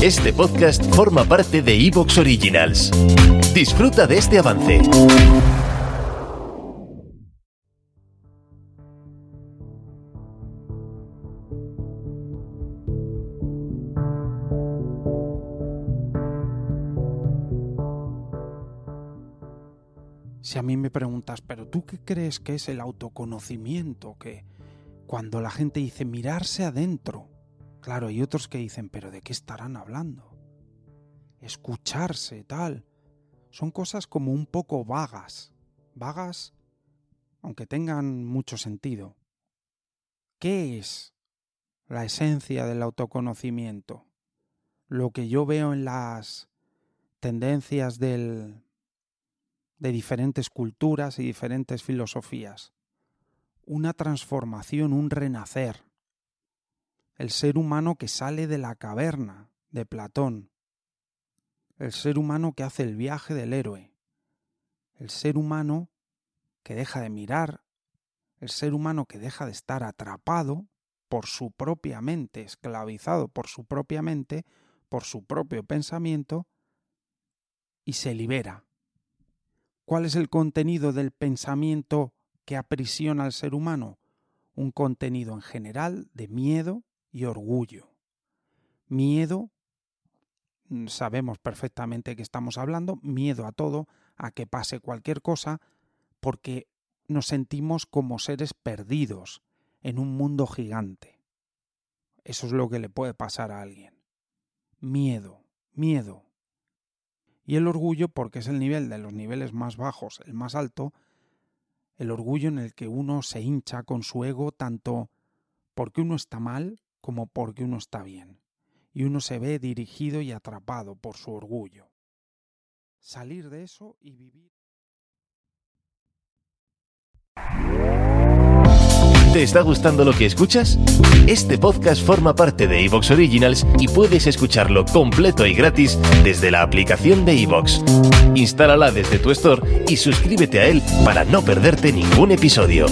Este podcast forma parte de Evox Originals. Disfruta de este avance. Si a mí me preguntas, pero tú qué crees que es el autoconocimiento? Que cuando la gente dice mirarse adentro, Claro, hay otros que dicen, pero ¿de qué estarán hablando? Escucharse, tal. Son cosas como un poco vagas. Vagas, aunque tengan mucho sentido. ¿Qué es la esencia del autoconocimiento? Lo que yo veo en las tendencias de diferentes culturas y diferentes filosofías. Una transformación, un renacer el ser humano que sale de la caverna de Platón, el ser humano que hace el viaje del héroe, el ser humano que deja de mirar, el ser humano que deja de estar atrapado por su propia mente, esclavizado por su propia mente, por su propio pensamiento, y se libera. ¿Cuál es el contenido del pensamiento que aprisiona al ser humano? Un contenido en general de miedo, y orgullo. Miedo, mm, sabemos perfectamente que estamos hablando, miedo a todo, a que pase cualquier cosa, porque nos sentimos como seres perdidos en un mundo gigante. Eso es lo que le puede pasar a alguien. Miedo, miedo. Y el orgullo, porque es el nivel de los niveles más bajos, el más alto, el orgullo en el que uno se hincha con su ego tanto porque uno está mal como porque uno está bien, y uno se ve dirigido y atrapado por su orgullo. Salir de eso y vivir. ¿Te está gustando lo que escuchas? Este podcast forma parte de Evox Originals y puedes escucharlo completo y gratis desde la aplicación de Evox. Instálala desde tu store y suscríbete a él para no perderte ningún episodio.